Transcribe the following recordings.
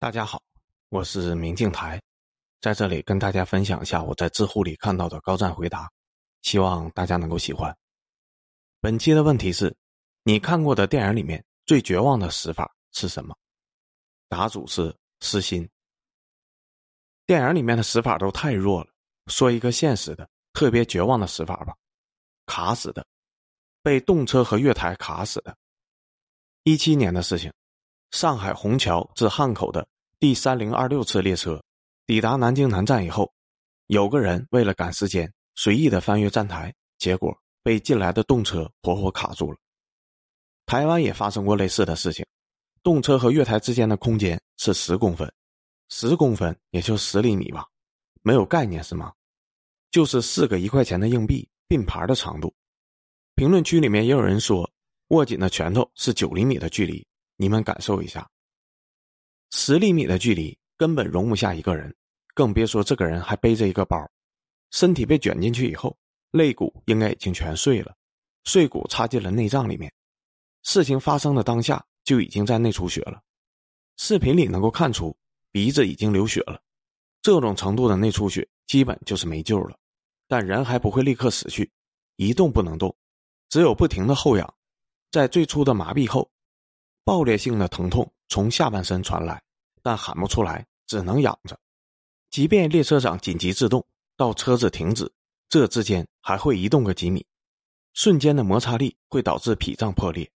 大家好，我是明镜台，在这里跟大家分享一下我在知乎里看到的高赞回答，希望大家能够喜欢。本期的问题是：你看过的电影里面最绝望的死法是什么？答主是失心。电影里面的死法都太弱了，说一个现实的、特别绝望的死法吧。卡死的，被动车和月台卡死的。一七年的事情。上海虹桥至汉口的第三零二六次列车抵达南京南站以后，有个人为了赶时间，随意的翻越站台，结果被进来的动车活活卡住了。台湾也发生过类似的事情，动车和月台之间的空间是十公分，十公分也就十厘米吧，没有概念是吗？就是四个一块钱的硬币并排的长度。评论区里面也有人说，握紧的拳头是九厘米的距离。你们感受一下，十厘米的距离根本容不下一个人，更别说这个人还背着一个包，身体被卷进去以后，肋骨应该已经全碎了，碎骨插进了内脏里面。事情发生的当下就已经在内出血了，视频里能够看出鼻子已经流血了。这种程度的内出血基本就是没救了，但人还不会立刻死去，一动不能动，只有不停的后仰，在最初的麻痹后。爆裂性的疼痛从下半身传来，但喊不出来，只能仰着。即便列车长紧急制动到车子停止，这之间还会移动个几米，瞬间的摩擦力会导致脾脏破裂。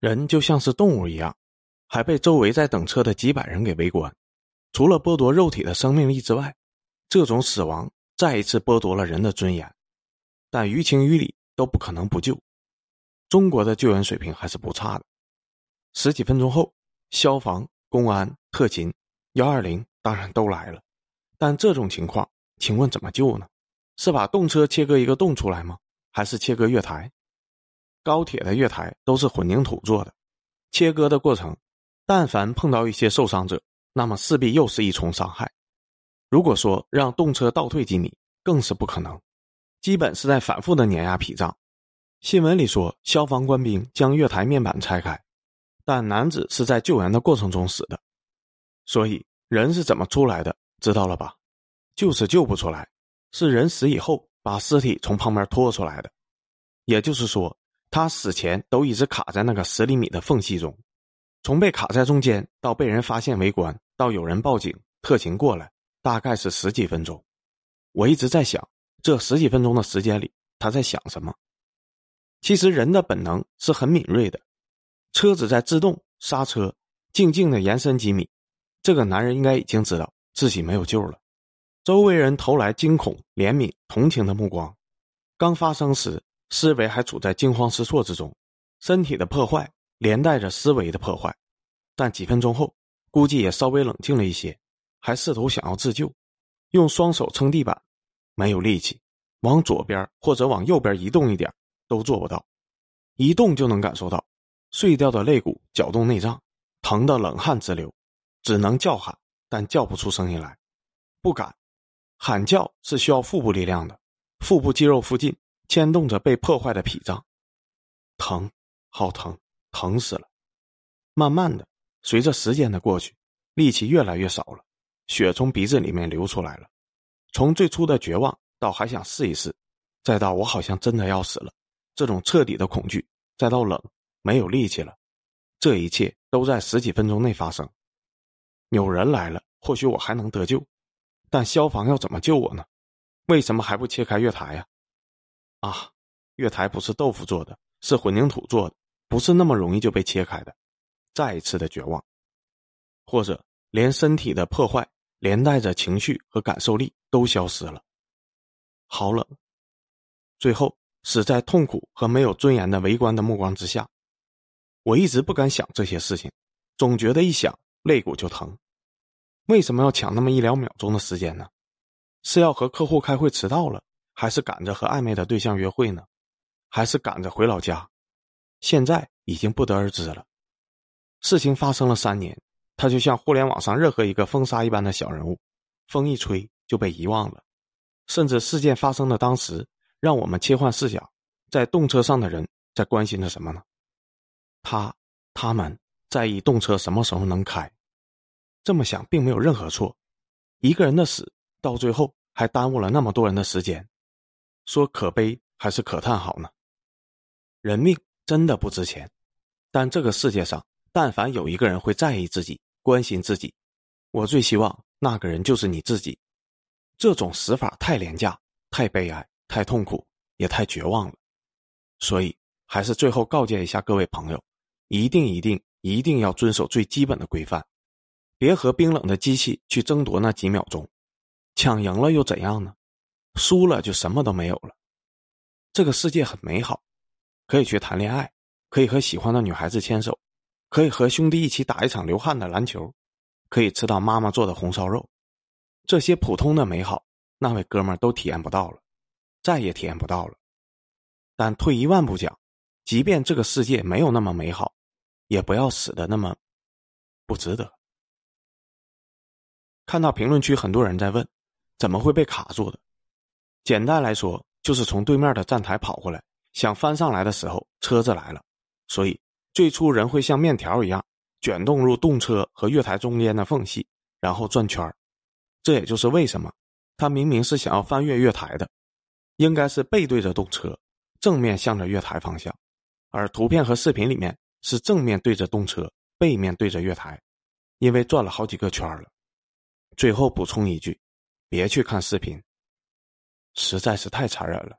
人就像是动物一样，还被周围在等车的几百人给围观。除了剥夺肉体的生命力之外，这种死亡再一次剥夺了人的尊严。但于情于理都不可能不救。中国的救援水平还是不差的。十几分钟后，消防、公安、特勤、幺二零当然都来了。但这种情况，请问怎么救呢？是把动车切割一个洞出来吗？还是切割月台？高铁的月台都是混凝土做的，切割的过程，但凡碰到一些受伤者，那么势必又是一重伤害。如果说让动车倒退几米，更是不可能，基本是在反复的碾压脾脏。新闻里说，消防官兵将月台面板拆开。但男子是在救援的过程中死的，所以人是怎么出来的？知道了吧？就是救不出来，是人死以后把尸体从旁边拖出来的。也就是说，他死前都一直卡在那个十厘米的缝隙中，从被卡在中间到被人发现围观，到有人报警、特勤过来，大概是十几分钟。我一直在想，这十几分钟的时间里他在想什么？其实人的本能是很敏锐的。车子在自动刹车，静静的延伸几米，这个男人应该已经知道自己没有救了。周围人投来惊恐、怜悯、同情的目光。刚发生时，思维还处在惊慌失措之中，身体的破坏连带着思维的破坏。但几分钟后，估计也稍微冷静了一些，还试图想要自救，用双手撑地板，没有力气，往左边或者往右边移动一点都做不到，一动就能感受到。碎掉的肋骨搅动内脏，疼得冷汗直流，只能叫喊，但叫不出声音来，不敢喊叫是需要腹部力量的，腹部肌肉附近牵动着被破坏的脾脏，疼，好疼，疼死了。慢慢的，随着时间的过去，力气越来越少了，血从鼻子里面流出来了。从最初的绝望到还想试一试，再到我好像真的要死了，这种彻底的恐惧，再到冷。没有力气了，这一切都在十几分钟内发生。有人来了，或许我还能得救，但消防要怎么救我呢？为什么还不切开月台呀？啊，月台不是豆腐做的，是混凝土做的，不是那么容易就被切开的。再一次的绝望，或者连身体的破坏，连带着情绪和感受力都消失了。好冷。最后，死在痛苦和没有尊严的围观的目光之下。我一直不敢想这些事情，总觉得一想肋骨就疼。为什么要抢那么一两秒钟的时间呢？是要和客户开会迟到了，还是赶着和暧昧的对象约会呢？还是赶着回老家？现在已经不得而知了。事情发生了三年，他就像互联网上任何一个风沙一般的小人物，风一吹就被遗忘了。甚至事件发生的当时，让我们切换视角，在动车上的人在关心着什么呢？他他们在意动车什么时候能开。这么想并没有任何错。一个人的死，到最后还耽误了那么多人的时间，说可悲还是可叹好呢？人命真的不值钱，但这个世界上，但凡有一个人会在意自己、关心自己，我最希望那个人就是你自己。这种死法太廉价、太悲哀、太痛苦，也太绝望了。所以，还是最后告诫一下各位朋友：一定、一定、一定要遵守最基本的规范，别和冰冷的机器去争夺那几秒钟。抢赢了又怎样呢？输了就什么都没有了。这个世界很美好，可以去谈恋爱，可以和喜欢的女孩子牵手，可以和兄弟一起打一场流汗的篮球，可以吃到妈妈做的红烧肉。这些普通的美好，那位哥们儿都体验不到了，再也体验不到了。但退一万步讲，即便这个世界没有那么美好，也不要死的那么不值得。看到评论区很多人在问，怎么会被卡住的？简单来说，就是从对面的站台跑过来，想翻上来的时候，车子来了，所以最初人会像面条一样卷动入动车和月台中间的缝隙，然后转圈。这也就是为什么，他明明是想要翻越月台的，应该是背对着动车，正面向着月台方向，而图片和视频里面是正面对着动车，背面对着月台，因为转了好几个圈了。最后补充一句，别去看视频，实在是太残忍了。